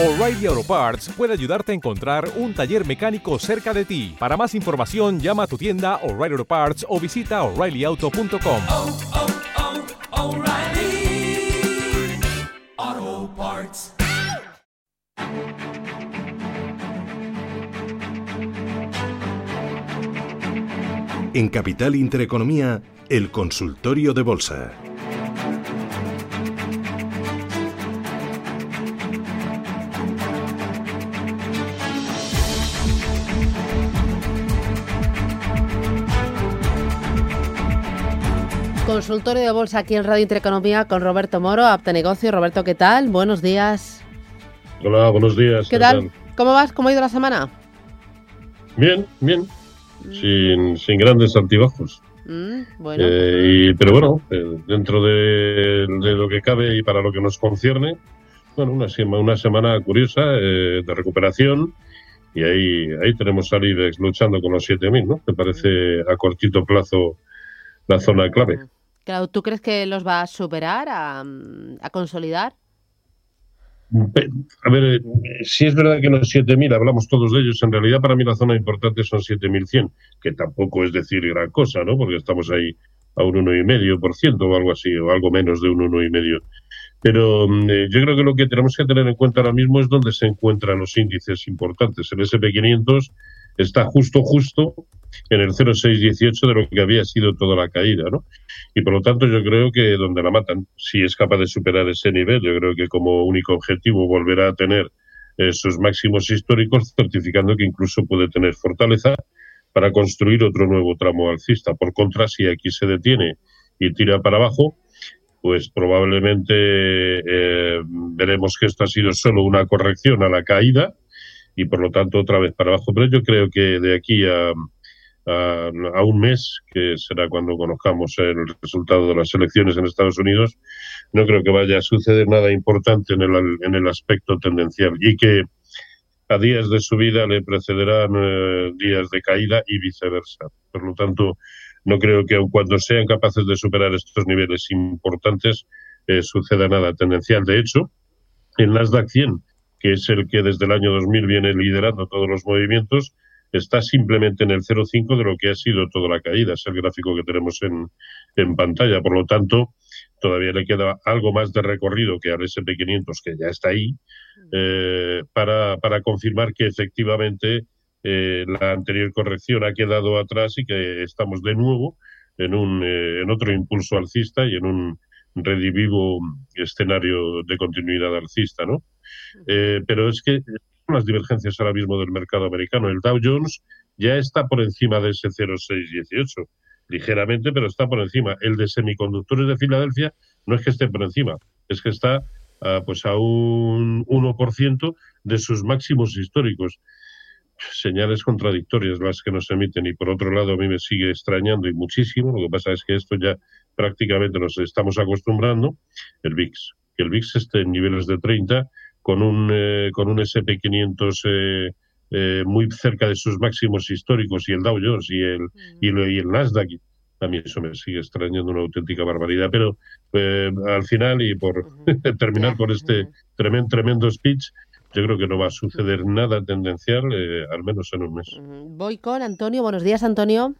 O'Reilly Auto Parts puede ayudarte a encontrar un taller mecánico cerca de ti. Para más información, llama a tu tienda O'Reilly Auto Parts o visita oreillyauto.com. oh, oh, Parts. En Capital Intereconomía, el consultorio de bolsa. Consultorio de bolsa aquí en Radio Intereconomía con Roberto Moro, Apta Negocio. Roberto, ¿qué tal? Buenos días. Hola, buenos días. ¿Qué tal? ¿Cómo vas? ¿Cómo ha ido la semana? Bien, bien. Sin, sin grandes altibajos. Mm, bueno, Eh, y- pero bueno, eh, dentro de, de lo que cabe y para lo que nos concierne, bueno, una, sema- una semana curiosa eh, de recuperación. Y ahí, ahí tenemos al IBEX luchando con los 7.000, ¿no? Que parece a cortito plazo la zona clave. Claro, ¿tú crees que los va a superar, a, consolidar? A ver, eh, si es verdad que los 7.000, hablamos todos de ellos, en realidad para mí la zona importante son 7.100, que tampoco es decir gran cosa, ¿no? Porque estamos ahí a un 1,5% o algo así, o algo menos de un 1,5%. Pero mm, eh, yo creo que lo que tenemos que tener en cuenta ahora mismo es dónde se encuentran los índices importantes. El SP500 está justo, justo en el 0,618 de lo que había sido toda la caída, ¿no? Y por lo tanto yo creo que donde la matan, si es capaz de superar ese nivel, yo creo que como único objetivo volverá a tener eh, sus máximos históricos, certificando que incluso puede tener fortaleza para construir otro nuevo tramo alcista. Por contra, si aquí se detiene y tira para abajo, pues probablemente eh, veremos que esto ha sido solo una corrección a la caída y por lo tanto otra vez para abajo. Pero yo creo que de aquí a, a, un mes, que será cuando conozcamos el resultado de las elecciones en Estados Unidos, no creo que vaya a suceder nada importante en el, en el aspecto tendencial y que a días de subida le precederán eh, días de caída y viceversa. Por lo tanto, no creo que aun cuando sean capaces de superar estos niveles importantes eh, suceda nada tendencial. De hecho, el Nasdaq 100, que es el que desde el año 2000 viene liderando todos los movimientos, está simplemente en el 0,5 de lo que ha sido toda la caída. Es el gráfico que tenemos en, en pantalla. Por lo tanto, todavía le queda algo más de recorrido que al SP500, que ya está ahí, eh, para, para confirmar que efectivamente eh, la anterior corrección ha quedado atrás y que estamos de nuevo en, un, eh, en otro impulso alcista y en un redivivo escenario de continuidad alcista, ¿no? Eh, pero es que las divergencias ahora mismo del mercado americano. El Dow Jones ya está por encima de ese 0,618, ligeramente, pero está por encima. El de semiconductores de Filadelfia no es que esté por encima, es que está ah, pues a un 1% de sus máximos históricos. Señales contradictorias las que nos emiten y por otro lado a mí me sigue extrañando y muchísimo. Lo que pasa es que esto ya prácticamente nos estamos acostumbrando. El VIX, que el VIX esté en niveles de 30 con un, eh, con un SP500 eh, eh, muy cerca de sus máximos históricos y el Dow Jones y el, y, lo- y el Nasdaq. A mí eso me sigue extrañando una auténtica barbaridad. Pero eh, al final, y por terminar con este tremendo, tremendo speech, yo creo que no va a suceder nada tendencial, eh, al menos en un mes. Voy con Antonio. Buenos días, Antonio.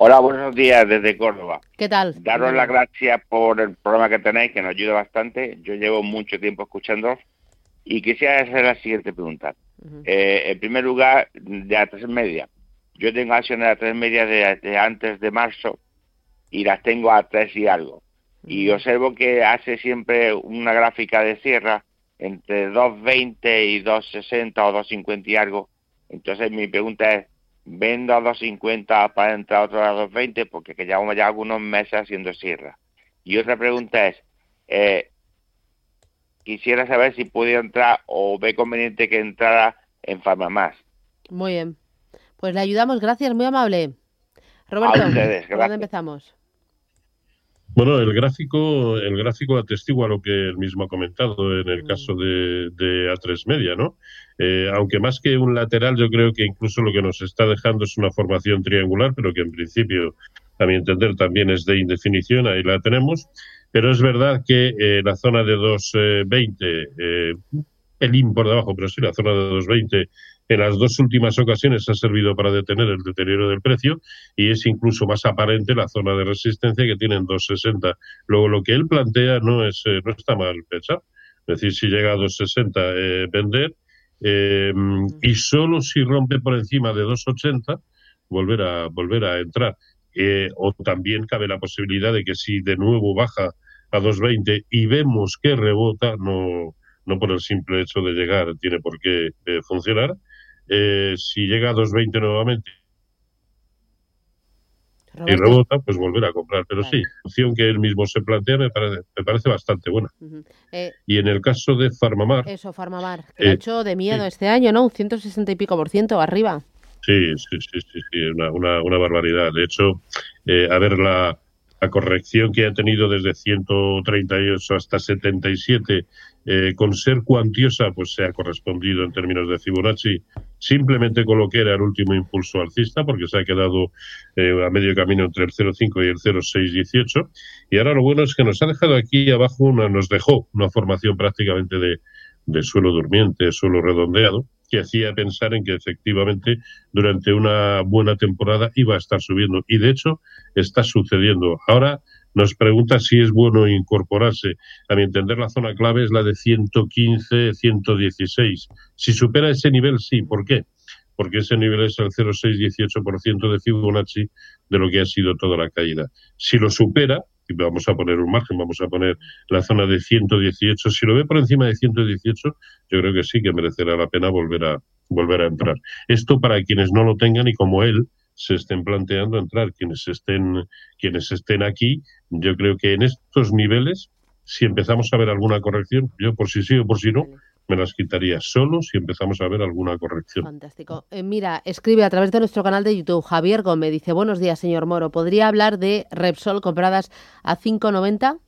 Hola, buenos días desde Córdoba. ¿Qué tal? Daros las gracias por el programa que tenéis, que nos ayuda bastante. Yo llevo mucho tiempo escuchando y quisiera hacer la siguiente pregunta. Eh, en primer lugar, de a tres media. Yo tengo acciones a tres media de, de antes de marzo y las tengo a tres y algo. Y observo que hace siempre una gráfica de cierre entre 2.20 y 2.60 o 2.50 y algo. Entonces mi pregunta es, ¿vendo a 2.50 para entrar otro a 2.20? Porque que llevamos ya algunos meses haciendo cierre. Y otra pregunta es, eh, quisiera saber si pudiera entrar o ve conveniente que entrara en Farmamás. Muy bien. Pues le ayudamos. Gracias, muy amable. Roberto, A ustedes, ¿por dónde empezamos? Bueno, el gráfico, el gráfico atestigua lo que él mismo ha comentado en el caso de, de A3 Media, ¿no? Eh, aunque más que un lateral, yo creo que incluso lo que nos está dejando es una formación triangular, pero que en principio, a mi entender, también es de indefinición, ahí la tenemos. Pero es verdad que eh, la zona de 2.20 eh, pelín por debajo, pero sí, la zona de 220 en las dos últimas ocasiones ha servido para detener el deterioro del precio y es incluso más aparente la zona de resistencia que tiene en 260. Luego, lo que él plantea no, es, eh, no está mal pensado. Es decir, si llega a 260, eh, vender eh, y solo si rompe por encima de 280, volver a, volver a entrar. Eh, o también cabe la posibilidad de que si de nuevo baja a 220 y vemos que rebota, no, no por el simple hecho de llegar tiene por qué eh, funcionar, eh, si llega a 220 nuevamente y rebota, pues volver a comprar. Pero sí, la opción que él mismo se plantea me parece, me parece bastante buena. Eh, Y en el caso de Farmamar, eso, Farmamar, que lo ha Eh, hecho de miedo sí. este año, ¿no? Un 160 y pico por ciento arriba. Sí, sí, sí, sí, sí, una, una, una barbaridad. De hecho, eh, a ver, la, la corrección que ha tenido desde 138 hasta 77, eh, con ser cuantiosa, pues se ha correspondido en términos de Fibonacci simplemente con lo que era el último impulso alcista, porque se ha quedado eh, a medio camino entre el 0,5 y el 0,618. Y ahora lo bueno es que nos ha dejado aquí abajo, una, nos dejó una formación prácticamente de, de suelo durmiente, suelo redondeado, que hacía pensar en que efectivamente durante una buena temporada iba a estar subiendo. Y de hecho está sucediendo. Ahora nos pregunta si es bueno incorporarse. A mi entender, la zona clave es la de 115, 116. Si supera ese nivel, sí. ¿Por qué? Porque ese nivel es el 0,618% de Fibonacci de lo que ha sido toda la caída. Si lo supera, y vamos a poner un margen, vamos a poner la zona de 118, si lo ve por encima de 118, yo creo que sí que merecerá la pena volver a volver a entrar. Esto para quienes no lo tengan y como él se estén planteando entrar, quienes estén quienes estén aquí, yo creo que en estos niveles si empezamos a ver alguna corrección, yo por si sí o por si no, me las quitaría solo si empezamos a ver alguna corrección. Fantástico. Eh, mira, escribe a través de nuestro canal de YouTube Javier Gómez. Dice, buenos días, señor Moro. ¿Podría hablar de Repsol compradas a 5,90?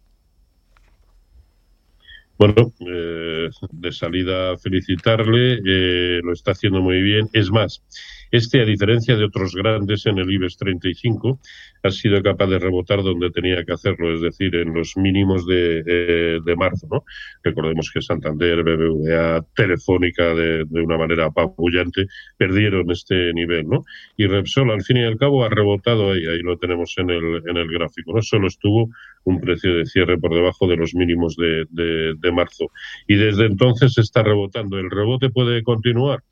Bueno, eh, de salida felicitarle, eh, lo está haciendo muy bien. Es más, este, a diferencia de otros grandes en el IBEX 35, ha sido capaz de rebotar donde tenía que hacerlo, es decir, en los mínimos de, eh, de marzo. ¿no? Recordemos que Santander, BBVA, Telefónica, de, una manera apabullante, perdieron este nivel. ¿no? Y Repsol, al fin y al cabo, ha rebotado ahí, ahí lo tenemos en el, en el gráfico. No solo estuvo un precio de cierre por debajo de los mínimos de, de, de marzo. Y desde entonces está rebotando. ¿El rebote puede continuar?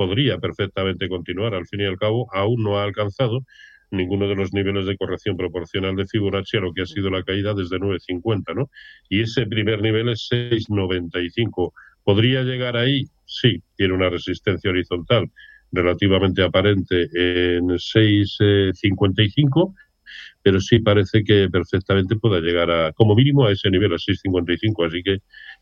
Podría perfectamente continuar. Al fin y al cabo, aún no ha alcanzado ninguno de los niveles de corrección proporcional de Fibonacci a lo que ha sido la caída desde 9.50, ¿no? Y ese primer nivel es 6.95. ¿Podría llegar ahí? Sí, tiene una resistencia horizontal relativamente aparente en 6.55 pero sí parece que perfectamente pueda llegar a, como mínimo, a ese nivel, a 6,55, así que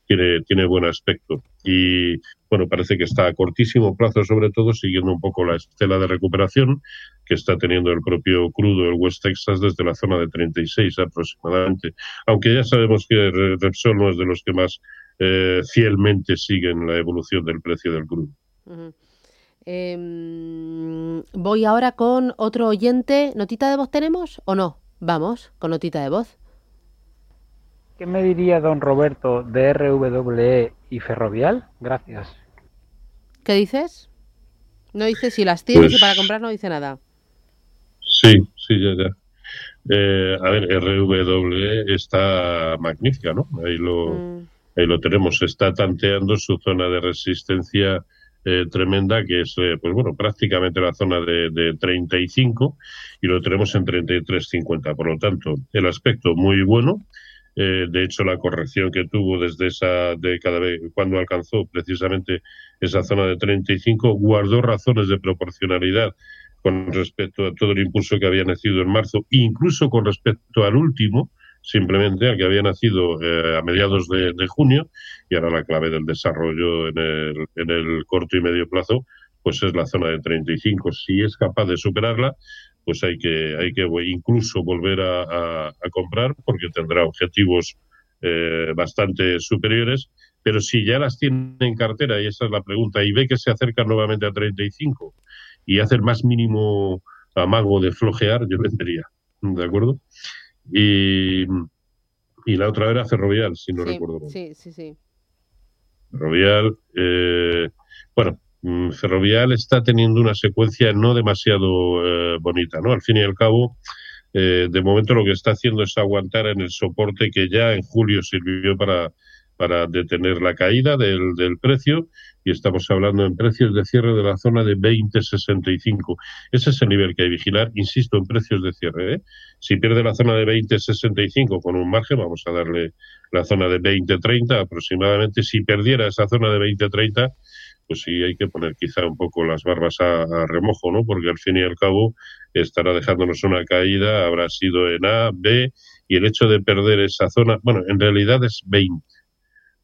tiene, tiene buen aspecto. Y bueno, parece que está a cortísimo plazo, sobre todo, siguiendo un poco la estela de recuperación que está teniendo el propio crudo, el West Texas, desde la zona de 36 aproximadamente. Aunque ya sabemos que Repsol no es de los que más eh, fielmente siguen la evolución del precio del crudo. Eh, voy ahora con otro oyente. ¿Notita de voz tenemos o no? Vamos, con notita de voz. ¿Qué me diría don Roberto de RWE y Ferrovial? Gracias. ¿Qué dices? No dice si las tienes pues, y para comprar no dice nada. Sí, sí, ya, ya. Eh, a ver, RWE está magnífica, ¿no? Ahí lo, mm. ahí lo tenemos. Está tanteando su zona de resistencia eh, tremenda, que es, eh, pues bueno, prácticamente la zona de, de 35 y lo tenemos en 33.50. Por lo tanto, el aspecto muy bueno. Eh, de hecho, la corrección que tuvo desde esa década, cuando alcanzó precisamente esa zona de 35, guardó razones de proporcionalidad con respecto a todo el impulso que había nacido en marzo, incluso con respecto al último, simplemente al que había nacido eh, a mediados de, junio, y ahora la clave del desarrollo en el corto y medio plazo, pues es la zona de 35. Si es capaz de superarla, pues hay que, hay que incluso volver a, a, a comprar porque tendrá objetivos eh, bastante superiores. Pero si ya las tiene en cartera, y esa es la pregunta, y ve que se acerca nuevamente a 35 y hace el más mínimo amago de flojear, yo vendería. ¿De acuerdo? Y, y la otra era Ferrovial, si no sí, recuerdo mal. Sí, sí, sí. Ferrovial, Eh, bueno, Ferrovial está teniendo una secuencia no demasiado eh, bonita, ¿no? Al fin y al cabo, eh, de momento lo que está haciendo es aguantar en el soporte que ya en julio sirvió para, para detener la caída del, del precio y estamos hablando en precios de cierre de la zona de 20.65. Ese es el nivel que hay que vigilar, insisto, en precios de cierre. ¿eh? Si pierde la zona de 20.65 con un margen, vamos a darle la zona de 20.30 aproximadamente. Si perdiera esa zona de 20.30, pues sí hay que poner quizá un poco las barbas a, a, remojo, ¿no? Porque al fin y al cabo estará dejándonos una caída, habrá sido en A, B, y el hecho de perder esa zona, bueno, en realidad es 20.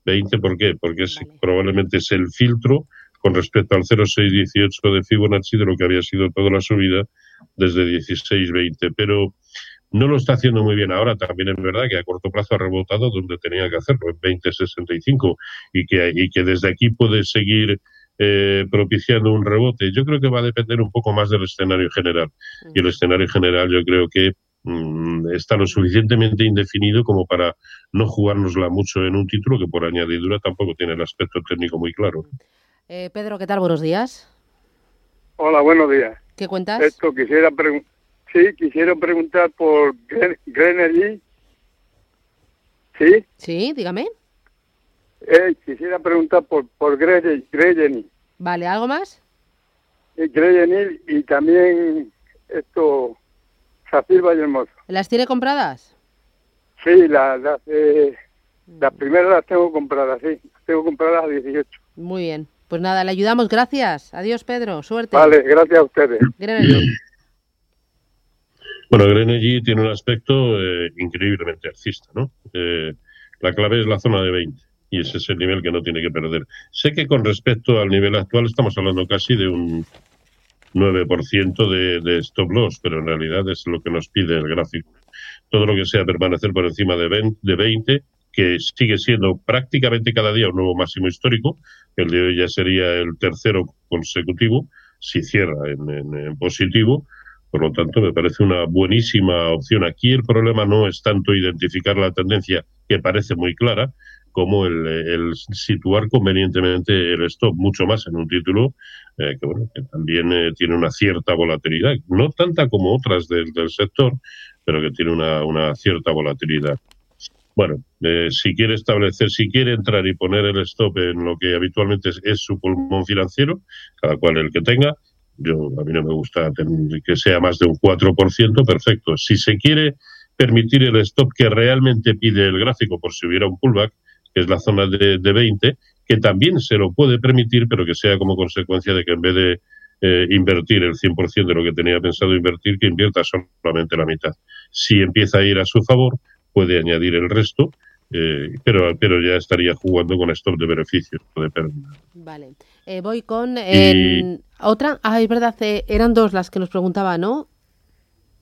20, ¿por qué? Porque es, Vale. probablemente es el filtro con respecto al 0,618 de Fibonacci de lo que había sido toda la subida desde 16,20. Pero no lo está haciendo muy bien ahora. También es verdad que a corto plazo ha rebotado donde tenía que hacerlo, en 20,65, y que, y que desde aquí puede seguir eh, propiciando un rebote. Yo creo que va a depender un poco más del escenario general. Y el escenario general yo creo que mm, está lo suficientemente indefinido como para no jugárnosla mucho en un título que por añadidura tampoco tiene el aspecto técnico muy claro. Eh, Pedro, ¿qué tal? Buenos días. Hola, buenos días. ¿Qué cuentas? Esto quisiera. Sí, quisiera preguntar por Gre- Grenergy. Sí, Sí, dígame. Eh, quisiera preguntar por, por Gre- Grenergy. Vale, ¿algo más? Eh, y también esto, Zafir Vallehermoso. ¿Las tiene compradas? Sí, las la, eh, las primeras las tengo compradas, sí. Las tengo compradas a 18. Muy bien. Pues nada, le ayudamos. Gracias. Adiós, Pedro. Suerte. Vale, gracias a ustedes. Bueno, Grenergy tiene un aspecto eh, increíblemente alcista, ¿no? Eh, la clave es la zona de 20 y ese es el nivel que no tiene que perder. Sé que con respecto al nivel actual estamos hablando casi de un 9% de, de stop loss, pero en realidad es lo que nos pide el gráfico. Todo lo que sea permanecer por encima de 20, de 20 que sigue siendo prácticamente cada día un nuevo máximo histórico, el de hoy ya sería el tercero consecutivo, si cierra en- en positivo, por lo tanto, me parece una buenísima opción. Aquí el problema no es tanto identificar la tendencia, que parece muy clara, como el, situar convenientemente el stop, mucho más en un título eh, que, bueno, que también eh, tiene una cierta volatilidad, no tanta como otras del, sector, pero que tiene una, una cierta volatilidad. Bueno, eh, si quiere establecer, si quiere entrar y poner el stop en lo que habitualmente es, su pulmón financiero, cada cual el que tenga, yo a mí no me gusta que sea más de un 4%, perfecto. Si se quiere permitir el stop que realmente pide el gráfico por si hubiera un pullback, que es la zona de, de 20, que también se lo puede permitir, pero que sea como consecuencia de que en vez de eh, invertir el 100% de lo que tenía pensado invertir, que invierta solamente la mitad. Si empieza a ir a su favor, puede añadir el resto, eh, pero, pero ya estaría jugando con stop de beneficios, no de pérdida. Vale. Eh, voy con otra. Ah, es verdad, eran dos las que nos preguntaba, ¿no?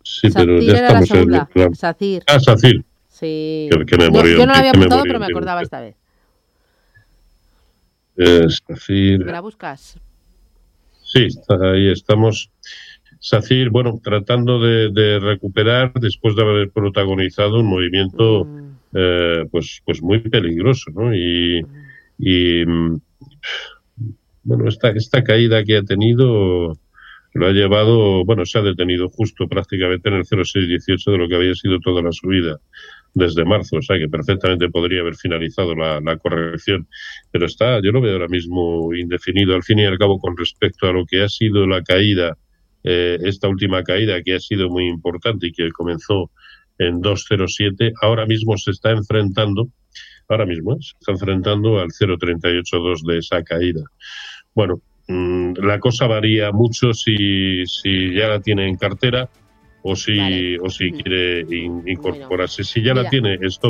Sí, pero ya estamos en. Sacir. Ah, Sacir. Sí. Qué- qué Yo- no la había apuntado, pero me acordaba esta vez. ¿Me la buscas? Sí, ahí estamos. Sacir, bueno, tratando de, de recuperar después de haber protagonizado un movimiento Mm, eh, pues, pues muy peligroso, ¿no? Y, y, mm, bueno, esta, esta caída que ha tenido lo ha llevado, bueno, se ha detenido justo prácticamente en el 0,618 de lo que había sido toda la subida desde marzo, o sea que perfectamente podría haber finalizado la, corrección, pero está, yo lo veo ahora mismo indefinido, al fin y al cabo, con respecto a lo que ha sido la caída, eh, esta última caída que ha sido muy importante y que comenzó en 2.07, ahora mismo se está enfrentando, ahora mismo ¿eh? se está enfrentando al 0.382 de esa caída. Bueno, mm, la cosa varía mucho si, si ya la tiene en cartera o si, Vale. o si quiere in- incorporarse. Si ya la tiene, esto